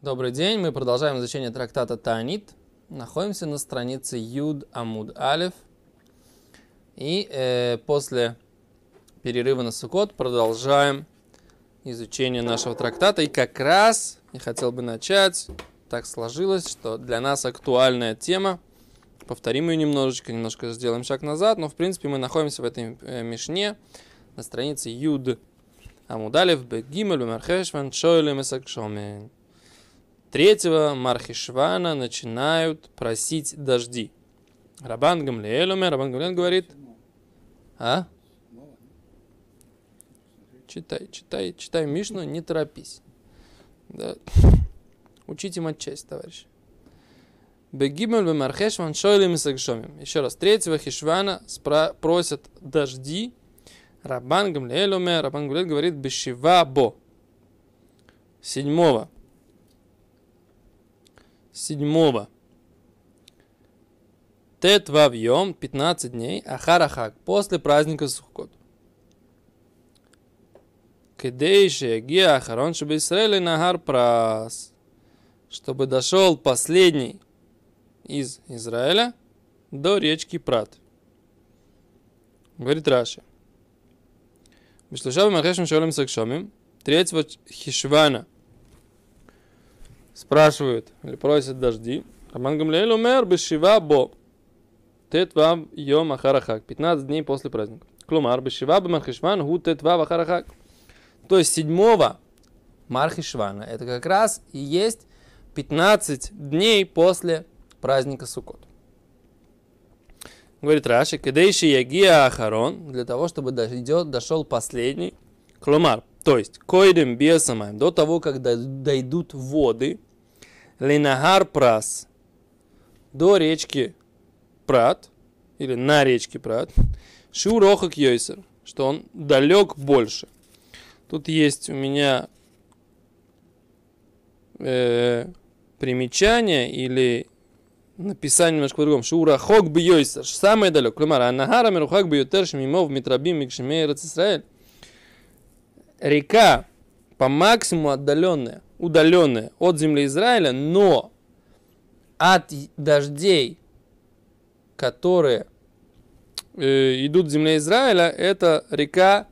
Добрый день, мы продолжаем изучение трактата Таанит. Находимся на странице Юд Амуд Алев. И э, после перерыва на Сукот продолжаем изучение нашего трактата. И как раз я хотел бы начать. Так сложилось, что для нас актуальная тема. Повторим ее немножечко, немножко сделаем шаг назад. Но в принципе мы находимся в этой э, мишне на странице Юд Амудалев Бегимель Бемархешван Шойлем Исакшомен. Третьего Мархишвана начинают просить дожди. Рабан Гамлиэлуме, Рабан Гамлиэль говорит, а? Читай, читай, читай Мишну, не торопись. Да. Учите матчасть, товарищ. Бегимель бемархешван шойлем и Еще раз, третьего Хишвана спра- просят дожди. Рабан Гамлиэлуме, Рабан Гамлиэль говорит, бешива бо. Седьмого седьмого. Тет вавьем, 15 дней, ахарахак, после праздника Сухкот. Кедейши гия ахарон, Израиль нагар прас, чтобы дошел последний из Израиля до речки Прат. Говорит Раши. Бешлушава Махешем Шолем Сакшомим, третьего Хишвана – спрашивают или просят дожди. Раман Гамлеэль умер бешива бо. Тет вам йом ахарахак. 15 дней после праздника. Клумар бешива бо мархишван гу тет вам ахарахак. То есть седьмого Мархишвана. Это как раз и есть 15 дней после праздника Суккот. Говорит Раши, кадейши ягия ахарон, для того, чтобы дойдет, дошел последний. Клумар, то есть, койдем бесамаем, до того, когда дойдут воды, Ленагар Прас до речки Прат, или на речке Прат, Шурохак Йойсер, что он далек больше. Тут есть у меня э, примечание или написание немножко по-другому. Шура хок бьёйсер, самое далек. Клумар, анахара мерухак бьютер шмимов митрабим микшемей Израиль. Река по максимуму отдаленная удаленная от земли Израиля, но от дождей, которые э, идут в земле Израиля, эта река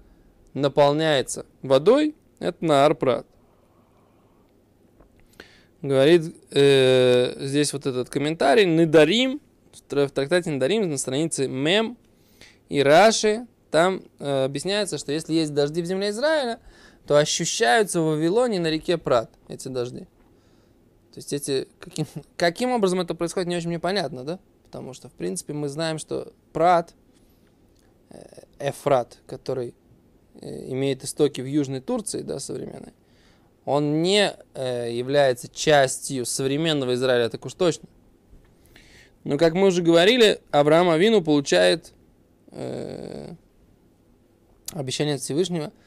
наполняется водой, это на Арпрат. Говорит э, здесь вот этот комментарий, Недарим, в трактате Недарим на странице Мем и Раши, там э, объясняется, что если есть дожди в земле Израиля, то ощущаются в Вавилоне на реке Прат эти дожди. То есть эти, каким, каким образом это происходит, не очень мне понятно, да? Потому что, в принципе, мы знаем, что Прат, э, Эфрат, который э, имеет истоки в Южной Турции, да, современной, он не э, является частью современного Израиля, так уж точно. Но, как мы уже говорили, Авраам Авину получает э, обещание от Всевышнего –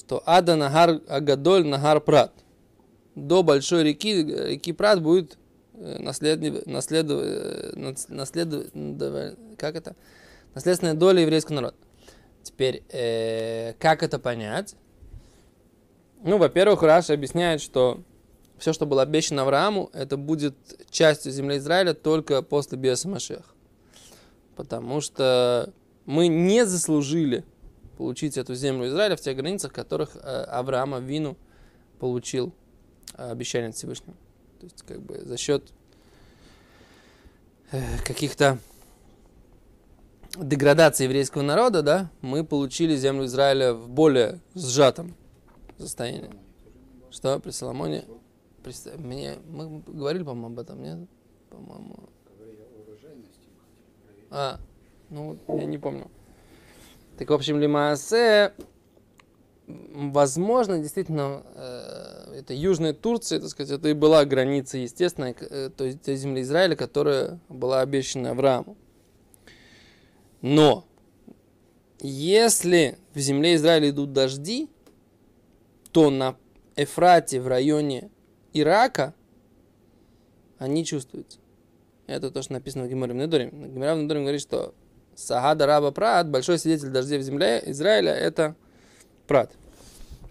что Ада Нагар Агадоль Нагар Прат. До большой реки, реки Прат будет наследив, наследив, наследив, как это? наследственная доля еврейского народа. Теперь, э, как это понять? Ну, во-первых, Раша объясняет, что все, что было обещано Аврааму, это будет частью земли Израиля только после Биоса Машех. Потому что мы не заслужили получить эту землю Израиля в тех границах, в которых э, Авраама Вину получил э, обещание от Всевышнего. То есть, как бы за счет э, каких-то деградации еврейского народа, да, мы получили землю Израиля в более сжатом состоянии. Что при Соломоне? При, мне, мы говорили, по-моему, об этом, нет? По-моему. А, ну, я не помню. Так, в общем, Лимаасе, возможно, действительно, э, это Южная Турция, так сказать, это и была граница естественная, э, то есть той земли Израиля, которая была обещана Аврааму. Но, если в земле Израиля идут дожди, то на Эфрате в районе Ирака они чувствуются. Это то, что написано в Геморе Недорим. Геморе Недорим говорит, что Сагада Раба Прат, большой свидетель дождей в земле Израиля, это Прат.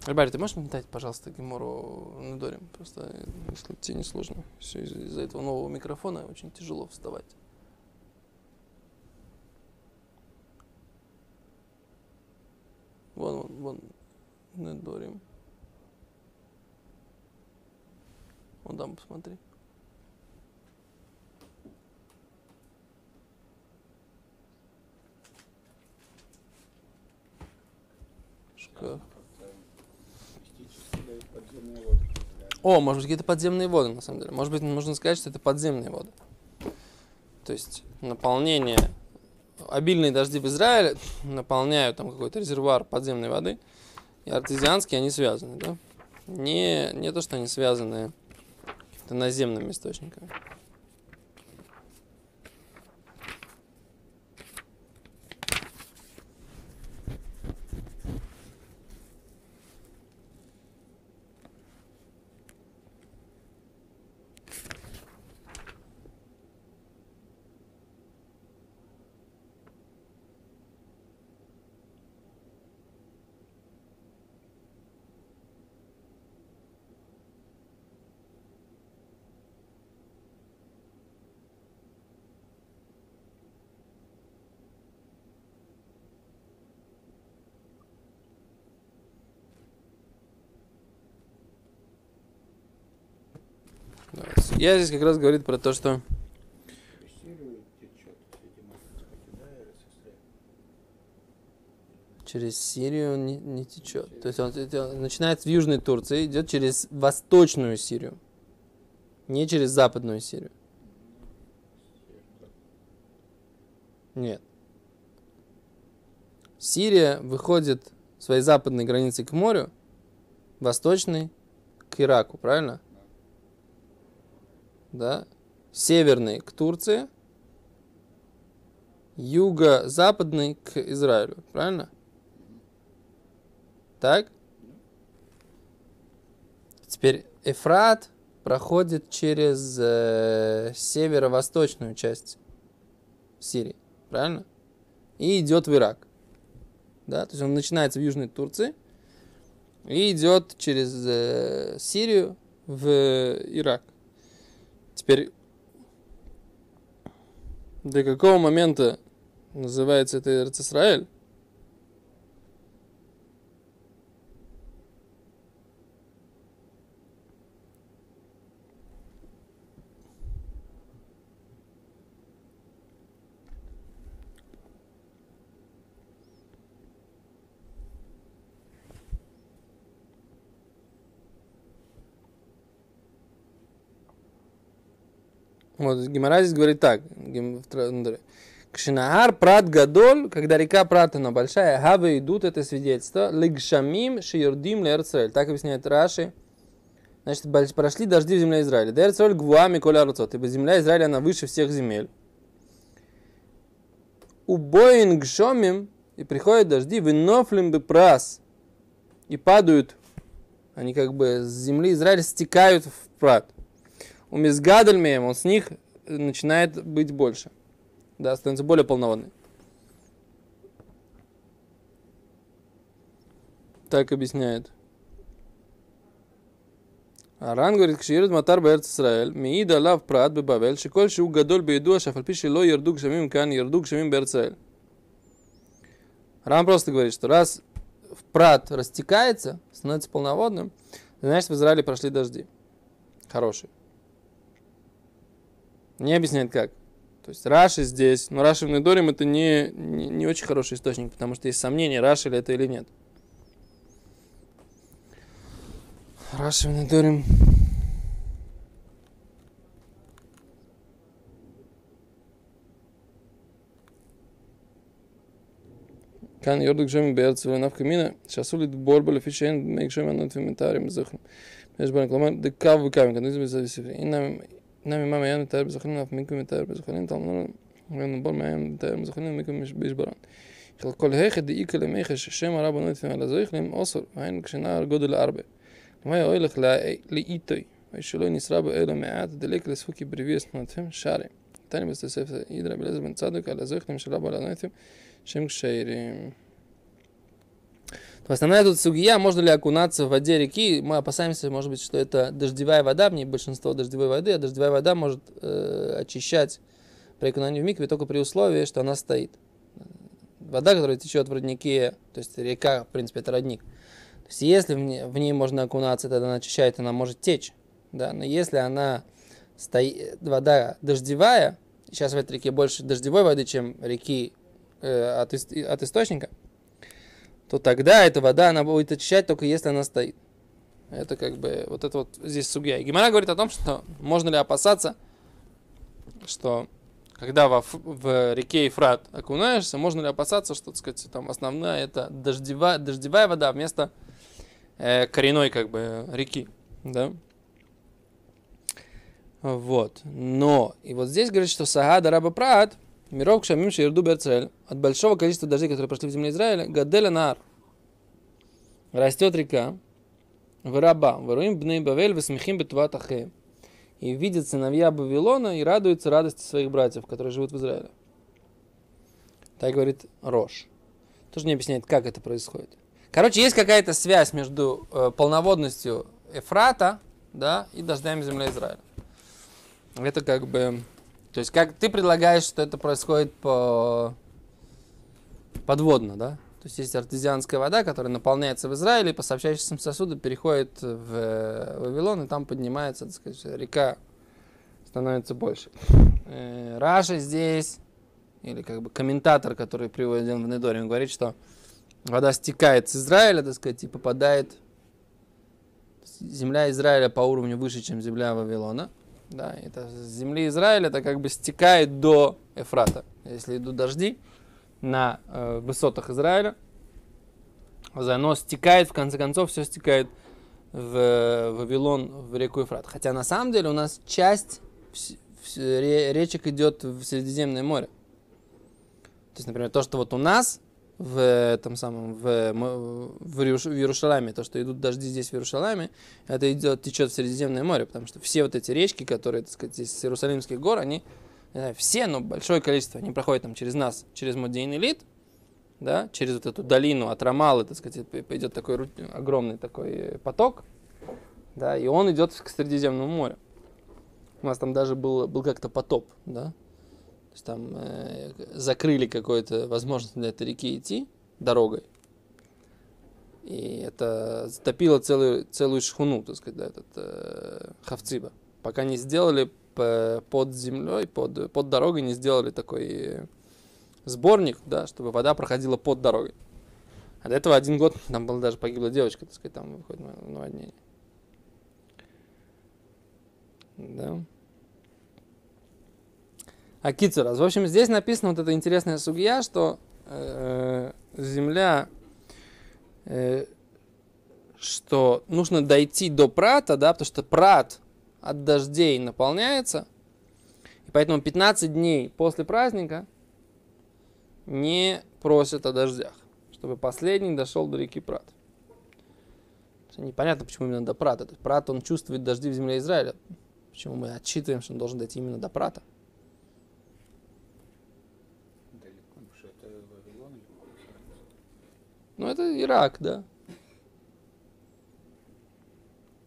Рыбарь, ты можешь мне дать, пожалуйста, Гемору Недорим? Просто, если тебе не сложно. Все из- из-за этого нового микрофона очень тяжело вставать. Вон, вон, вон, Недорим. Вон там, посмотри. О, может быть, какие-то подземные воды, на самом деле. Может быть, нужно сказать, что это подземные воды. То есть наполнение, обильные дожди в Израиле наполняют там какой-то резервуар подземной воды, и артезианские они связаны, да? Не, не то, что они связаны какими-то наземными источниками. Давайте. Я здесь как раз говорит про то, что Через Сирию не, не течет. То есть он, это начинается в Южной Турции, идет через Восточную Сирию, не через Западную Сирию. Нет. Сирия выходит своей западной границей к морю, восточной к Ираку, правильно? Да. Северный к Турции, юго-западный к Израилю, правильно? Так? Теперь Эфрат проходит через э, северо-восточную часть Сирии, правильно? И идет в Ирак. Да, то есть он начинается в Южной Турции и идет через э, Сирию в Ирак. Теперь до какого момента называется это Израиль? Вот Гимара здесь говорит так. Ну. Кшинагар прат гадоль, когда река Прат, она большая, гавы идут, это свидетельство, лигшамим шиердим лерцель. Так объясняет Раши. Значит, прошли дожди в земле Израиля. Дерцель гвуами коля руцот. Ибо земля Израиля, она выше всех земель. Убоин гшомим, и приходят дожди, винофлим бы прас. И падают, они как бы с земли Израиля стекают в прат у мизгадальмеем, он с них э, начинает быть больше. Да, становится более полноводный. Так объясняет. Аран говорит, кширит матар бэрц Исраэль, миида лав прат бы бавель, шиколь шиу гадоль бы иду, а шафальпиши ло ердук шамим кан, ердук шамим бэрц Рам просто говорит, что раз в прат растекается, становится полноводным, значит в Израиле прошли дожди. Хорошие. Не объясняет как. То есть Раши здесь, но Раши в Недорим это не, не, не очень хороший источник, потому что есть сомнения, Раши ли это или нет. Раши в Недорим. Кан Йордук Джоми Берц, Войнав Камина, Шасулит Борбал, Фишен, Мейк Джоми Аннот Виментариум, Зухн. Межбарен Кламан, Декав Выкамин, Кандузим Зависифри. И нам nemi mam yem ter bezkhnin af mikum mit ter bezkhnin tam nur wenn bor mam ter bezkhnin mikum mish bishbaran khol kol hekh de ikel mekh shem ara banot fim ala zoykh lim osol vayn kshna al godel arbe. Ma yoy lekh la li itoy ay shlo nisra ba ela ma'at de lek lesfuk brivis mat fim shari tani bis tesef idra Основная тут сугия, можно ли окунаться в воде реки. Мы опасаемся, может быть, что это дождевая вода, в ней большинство дождевой воды, а дождевая вода может э, очищать при окунании в микве только при условии, что она стоит. Вода, которая течет в роднике, то есть река, в принципе, это родник. То есть если в ней, в ней можно окунаться, тогда она очищает, она может течь. Да? Но если она стоит, вода дождевая, сейчас в этой реке больше дождевой воды, чем реки э, от, от источника, то тогда эта вода, она будет очищать только если она стоит. Это как бы, вот это вот здесь судья. И Гимара говорит о том, что можно ли опасаться, что когда во, в реке Ефрат окунаешься, можно ли опасаться, что, так сказать, там основная это дождевая, дождевая вода вместо э, коренной как бы реки, да? Вот. Но, и вот здесь говорит, что Сагада Раба Прат, Миров Кшамим Ширду Берцель, от большого количества дождей, которые прошли в земле Израиля, Гаделя Нар, растет река, в раба, воруим бней бавель, весмехим бетуват ахе. И видят сыновья Вавилона и радуются радости своих братьев, которые живут в Израиле. Так говорит Рош. Тоже не объясняет, как это происходит. Короче, есть какая-то связь между э, полноводностью Эфрата да, и дождями земли Израиля. Это как бы... То есть, как ты предлагаешь, что это происходит по... подводно, да? То есть, есть артезианская вода, которая наполняется в Израиле, по сообщающимся сосуду переходит в Вавилон, и там поднимается, так сказать, река становится больше. Э, Раша здесь, или как бы комментатор, который приводит в Недоре, он говорит, что вода стекает с Израиля, так сказать, и попадает земля Израиля по уровню выше, чем земля Вавилона. Да, это с земли Израиля это как бы стекает до Эфрата. Если идут дожди на э, высотах Израиля, оно стекает, в конце концов, все стекает в Вавилон, в реку Ефрат. Хотя на самом деле у нас часть речек идет в Средиземное море. То есть, например, то, что вот у нас в этом самом, в, в, Иерушалайме, то, что идут дожди здесь в Иерушалайме, это идет, течет в Средиземное море, потому что все вот эти речки, которые, так сказать, из Иерусалимских гор, они, знаю, все, но большое количество, они проходят там через нас, через Модейн Элит, да, через вот эту долину от Рамалы, так сказать, идет такой огромный такой поток, да, и он идет к Средиземному морю. У нас там даже был, был как-то потоп, да, то есть там э, закрыли какую-то возможность для этой реки идти дорогой. И это затопило целую, целую шхуну, так сказать, да, этот э, Хавциба. Пока не сделали под землей, под, под дорогой, не сделали такой сборник, да, чтобы вода проходила под дорогой. А до этого один год там была даже погибла девочка, так сказать, там выходит на наводнение. Да. А Кицурас. В общем, здесь написано вот эта интересная сугия, что э, земля, э, что нужно дойти до прата, да, потому что прат от дождей наполняется, и поэтому 15 дней после праздника не просят о дождях, чтобы последний дошел до реки Прат. Непонятно, почему именно до Прата. Прат, он чувствует дожди в земле Израиля. Почему мы отчитываем, что он должен дойти именно до Прата? Ну, это Ирак, да.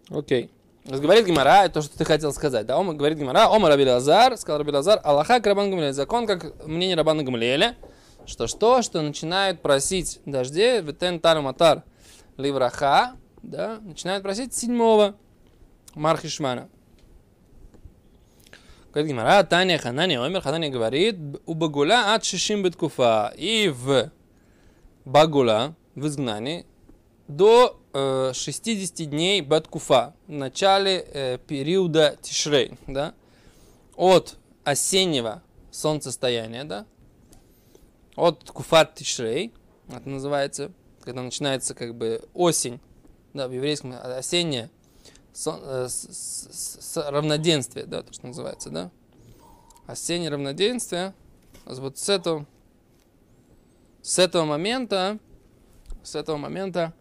Окей. Говорит Гимара, то, что ты хотел сказать. Да, он говорит Гимара, Омар Раби Лазар, сказал Раби Лазар, Аллаха Рабан Гамлеля. Закон, как мнение Рабана Гамлеля, что что, что начинают просить дождей, ветен тарматар ливраха, да, начинают просить седьмого Мархишмана. Говорит Гимара, Таня Ханани Омер, Ханани говорит, у Багула от Шишим Беткуфа. И в Багула, в изгнании до э, 60 дней Баткуфа, в начале э, периода Тишрей, да, от осеннего солнцестояния, да, от Куфат Тишрей, это называется, когда начинается как бы осень, да, в еврейском осеннее сон, э, с, с, с, равноденствие, да, то, что называется, да, осеннее равноденствие, вот с этого, с этого момента с этого момента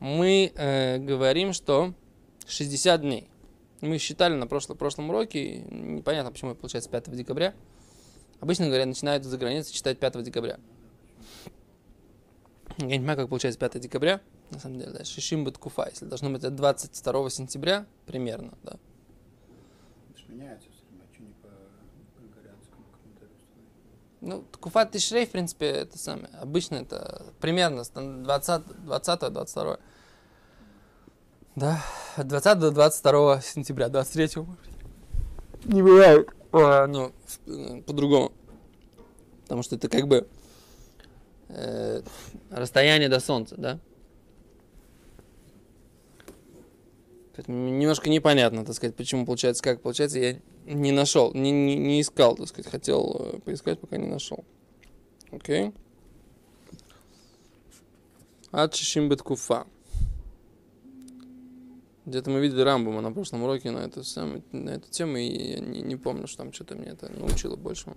мы э, говорим, что 60 дней. Мы считали на прошлом, прошлом уроке, непонятно, почему получается 5 декабря. Обычно говоря, начинают за границей читать 5 декабря. Я не понимаю, как получается 5 декабря, на самом деле, да, Шишим Баткуфа, если должно быть от 22 сентября, примерно, да. Это меняется все время, а что не по григорианскому календарю установить? Ну, Ткуфат Тишрей, в принципе, это самое. Обычно это примерно стан- 20, 20 22 Да, от 20 до 22 сентября, 23 может быть. Не бывает. А, ну, э, по-другому. Потому что это как бы э, расстояние до солнца, да? Поэтому немножко непонятно, так сказать, почему получается как. Получается, я не нашел, не, не, не искал, так сказать, хотел э, поискать, пока не нашел. Окей. Ачишим Беткуфа. Где-то мы видели Рамбума на прошлом уроке на эту, самую, на эту тему, и я не, не помню, что там что-то мне это научило больше.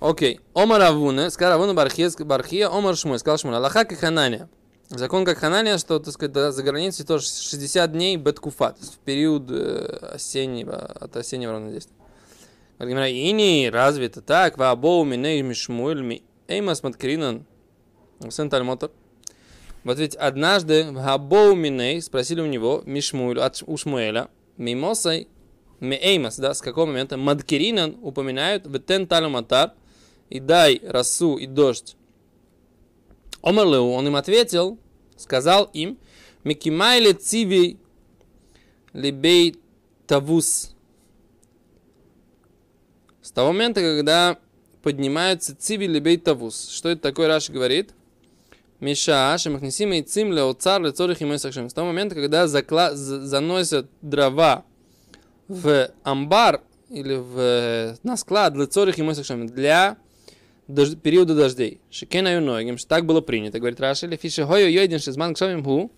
Окей. Омар Авуне, сказал Авуна Бархия, Бархия, Омар Шмуй, сказал Шмуй, Аллаха как Ханания. Закон как Ханания, что, так сказать, за границей тоже 60 дней беткуфа, то есть в период э, осеннего, от осеннего равнодействия. Гимара, Ини, разве это так? Ваабоу миней мишмуэль ми эймас маткринан. Сын Тальмотор. Вот ведь однажды в Габоу Миней спросили у него Мишмуэль от у Шмуэля, Мимосой, Меймас, да, с какого момента Маткиринан упоминают в Тен Талюматар и дай росу и дождь. Омерлеу, он им ответил, сказал им, Микимайле циви либей тавус. С того момента, когда поднимаются циви либей тавус. Что это такое, Раши говорит? Миша, шемахнесим и цим леоцар лецорих и С того момента, когда закла... за- заносят дрова в амбар или в, э, на склад лецорих и для дож- периода дождей. Шикена юногим, что так было принято, говорит Раши, или фиши хойо йойден шизман кшамим ху.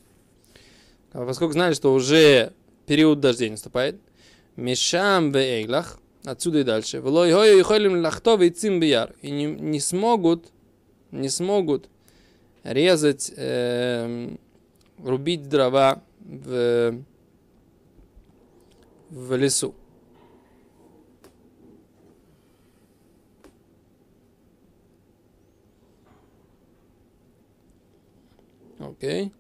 А Поскольку знали, что уже период дождей наступает. Мишам в эйглах, отсюда и дальше. Влой хойо йохолим лахтов и цим бияр. И не, не смогут, не смогут резать, эм, рубить дрова в, в лесу. Окей.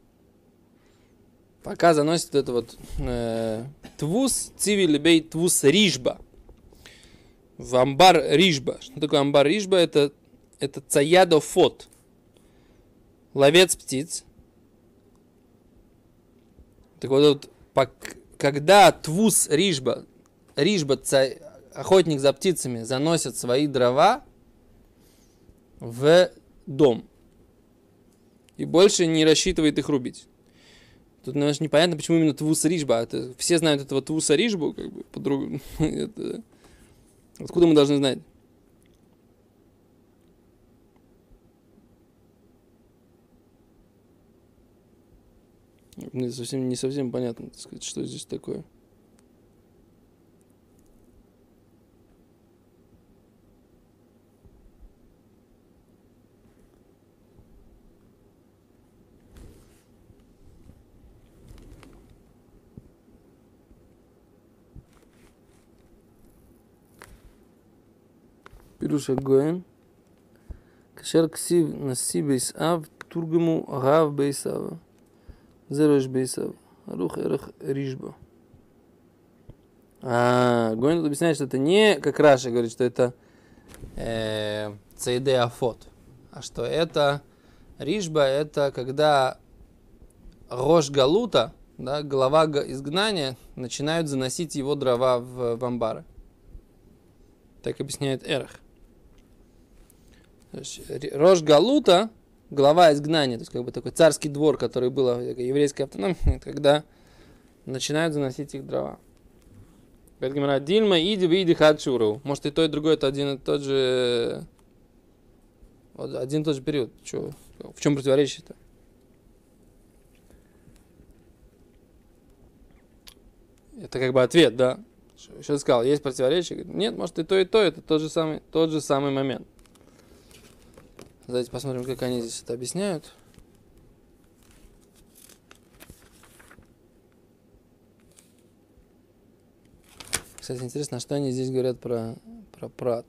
Пока заносит это вот э, твус цивилибей твус рижба. В амбар рижба. Что такое амбар рижба? Это, это цаядофот. Ловец птиц. Так вот, вот когда твус рижба, рижба, ца- охотник за птицами, заносит свои дрова в дом и больше не рассчитывает их рубить. Тут, знаешь, непонятно, почему именно Твуса Рижба. Это, все знают этого Твуса Рижбу, как бы, по-другому. Это- Откуда мы должны знать? Мне совсем, не совсем понятно, так сказать, что здесь такое. פירוש הגויין, כאשר כסיב נשיא בייס אב, תורגמו רב בייס אב. זה ראש בייס אב. ערוך ערך рижба. А, Гойн тут объясняет, что это не, как Раша говорит, что это э, цейде афот, а что это рижба, это когда рожь галута, да, голова га- изгнания, начинают заносить его дрова в, в амбары. Так объясняет Эрх. Рожь Галута, глава изгнания, то есть как бы такой царский двор, который был такая еврейская автономия, когда начинают заносить их дрова. Говорит Гимара, Дильма, иди, иди, хадшуру. Может и то, и другое, это один и тот же... вот один и тот же период. Чё? В чем противоречие-то? Это как бы ответ, да? Еще сказал, есть противоречие? Нет, может и то, и то, это тот же самый, тот же самый момент. Давайте посмотрим, как они здесь это объясняют. Кстати, интересно, а что они здесь говорят про, про прат.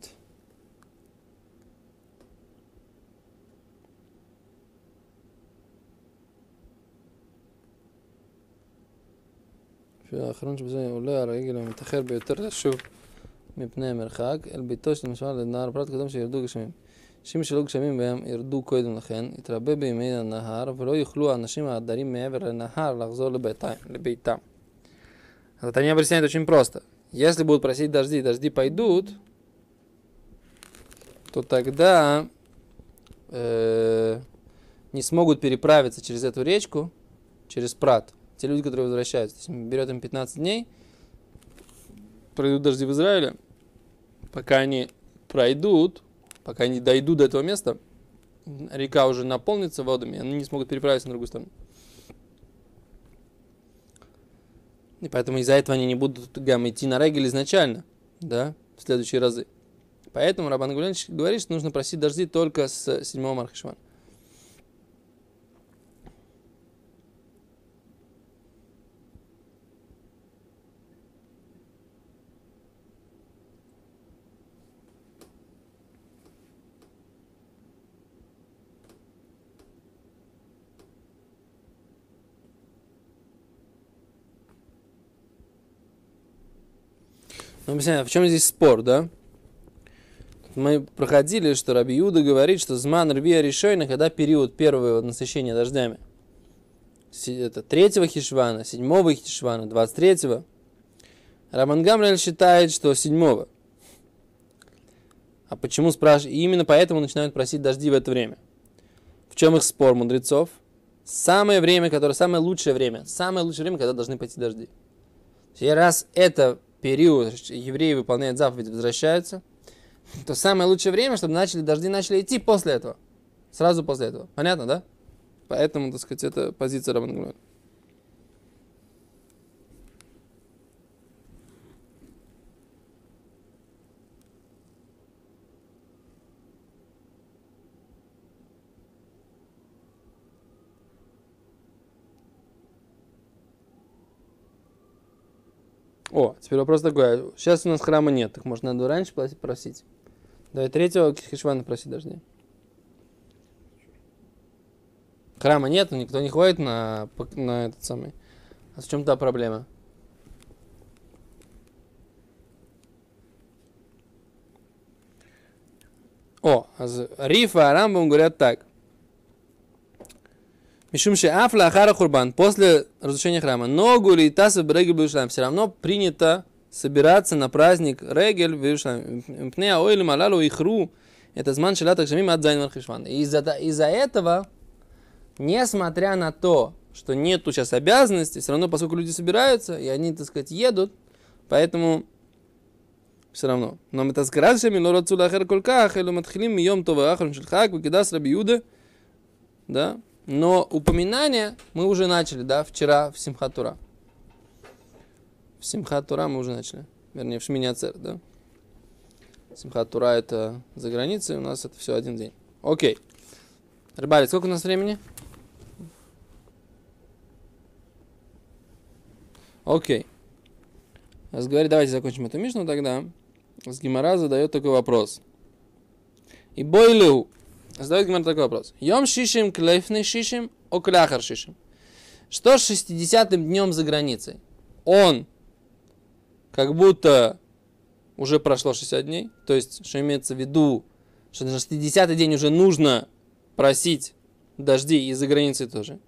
האחרון שבזה עולה הרגל המתאחר ביותר לשוב מפני המרחק, אל ביתו של משמר לנער פרט קודם שירדו גשמים. אנשים שלא גשמים בהם ירדו קודם לכן, יתרבה בימי הנהר, ולא יוכלו האנשים העדרים מעבר לנהר לחזור לביתם. לביתם. Это они объясняют очень просто. Если будут просить дожди, дожди пойдут, то тогда э, не смогут переправиться через эту речку, через Прат. Те люди, которые возвращаются. То есть берет им 15 дней, пройдут дожди в Израиле, пока они пройдут, пока они дойдут до этого места, река уже наполнится водами, и они не смогут переправиться на другую сторону. И поэтому из-за этого они не будут гам идти на регель изначально, да, в следующие разы. Поэтому Рабан Гуленч говорит, что нужно просить дожди только с седьмого Мархашвана. Ну, объясняю, в чем здесь спор, да? Мы проходили, что Раби Юда говорит, что зман рвия решойна, когда период первого насыщения дождями. Это третьего хишвана, седьмого хишвана, двадцать третьего. Раман Гамрель считает, что седьмого. А почему спрашивают? И именно поэтому начинают просить дожди в это время. В чем их спор мудрецов? Самое время, которое самое лучшее время, самое лучшее время, когда должны пойти дожди. И раз это период евреи выполняют заповедь, возвращаются, то самое лучшее время, чтобы начали, дожди начали идти после этого. Сразу после этого. Понятно, да? Поэтому, так сказать, это позиция Рабан О, теперь вопрос такой. Сейчас у нас храма нет, так можно надо раньше просить. Давай третьего Хишвана просить дождей. Храма нет, никто не ходит на, на этот самый. А в чем та проблема? О, Рифа и Рамбам говорят так. Мишум Афла Ахара Хурбан, после разрушения храма, ногу ли таса брегель в все равно принято собираться на праздник Регель Иерусалиме. Пнея ойлем малалу ихру, это зман шелата кшамим от зайн Из-за из этого, несмотря на то, что нету сейчас обязанностей, все равно, поскольку люди собираются, и они, так сказать, едут, поэтому все равно. Но мы так сказали, но рацула ахер колках, элу матхилим мием това ахрон шельхак, выкидас раби да, но упоминание мы уже начали, да, вчера в Симхатура. В Симхатура мы уже начали. Вернее, в Шминяцер, да. Симхатура это за границей, у нас это все один день. Окей. Рыбали, сколько у нас времени? Окей. Говорит, давайте закончим эту мишну тогда. С Гимара задает такой вопрос. И бойлю Задает Гимар такой вопрос. Йом шишим клейфный шишим, о кляхар шишим. Что с 60-м днем за границей? Он как будто уже прошло 60 дней, то есть, что имеется в виду, что на 60-й день уже нужно просить дожди из-за границы тоже.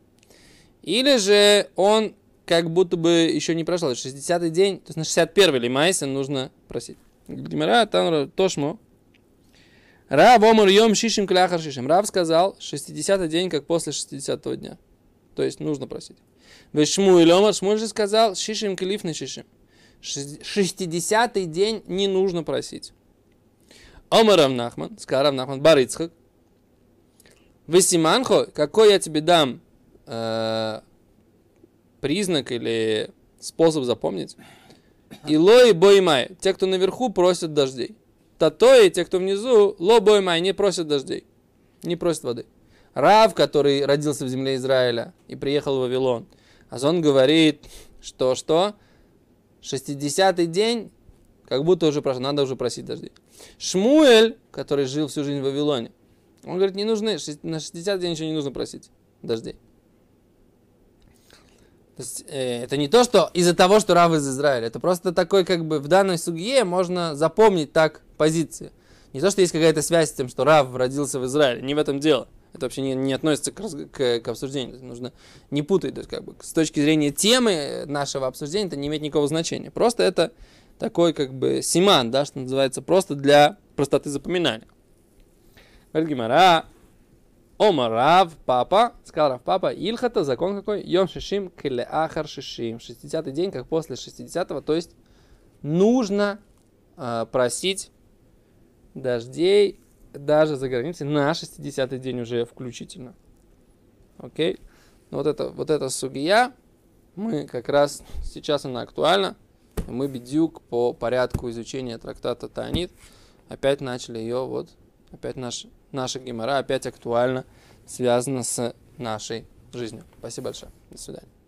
Или же он как будто бы еще не прошел. 60-й день, то есть на 61-й лимайсе нужно просить. Гимара, там Тошмо, Рав омар йом шишим кляхар шишим. Рав сказал 60 день, как после 60 дня. То есть нужно просить. Вешмуэль омар Шмуэль же сказал шишим клиф не шишим. 60 день не нужно просить. Омар Равнахман, сказал Равнахман, Барицхак. Весиманхо, какой я тебе дам э, признак или способ запомнить? Илой боймай. Те, кто наверху, просят дождей. Татои, те, кто внизу, лобой май, не просят дождей, не просят воды. Рав, который родился в земле Израиля и приехал в Вавилон, а он говорит, что что? 60-й день, как будто уже прошел, надо уже просить дождей. Шмуэль, который жил всю жизнь в Вавилоне, он говорит, не нужны, на 60 день еще не нужно просить дождей. есть, э, это не то, что из-за того, что Рав из Израиля. Это просто такой, как бы, в данной суге можно запомнить так позиции. Не то, что есть какая-то связь с тем, что Рав родился в Израиле. Не в этом дело. Это вообще не, не относится к, к, к обсуждению. нужно не путать. То есть, как бы, с точки зрения темы нашего обсуждения это не имеет никакого значения. Просто это такой, как бы, симан, да, что называется, просто для простоты запоминания. Говорит Гимара, Ома Рав, папа, сказал Рав, папа, Ильхата, закон какой? Йом Шишим, Ахар Шишим. 60 день, как после 60-го, то есть нужно э, просить дождей даже за границей на 60-й день уже включительно. Окей? Ну, вот это, вот эта сугия, мы как раз, сейчас она актуальна, мы бедюк по порядку изучения трактата Таанит опять начали ее вот, опять наш, наша гемора опять актуально связана с нашей жизнью. Спасибо большое. До свидания.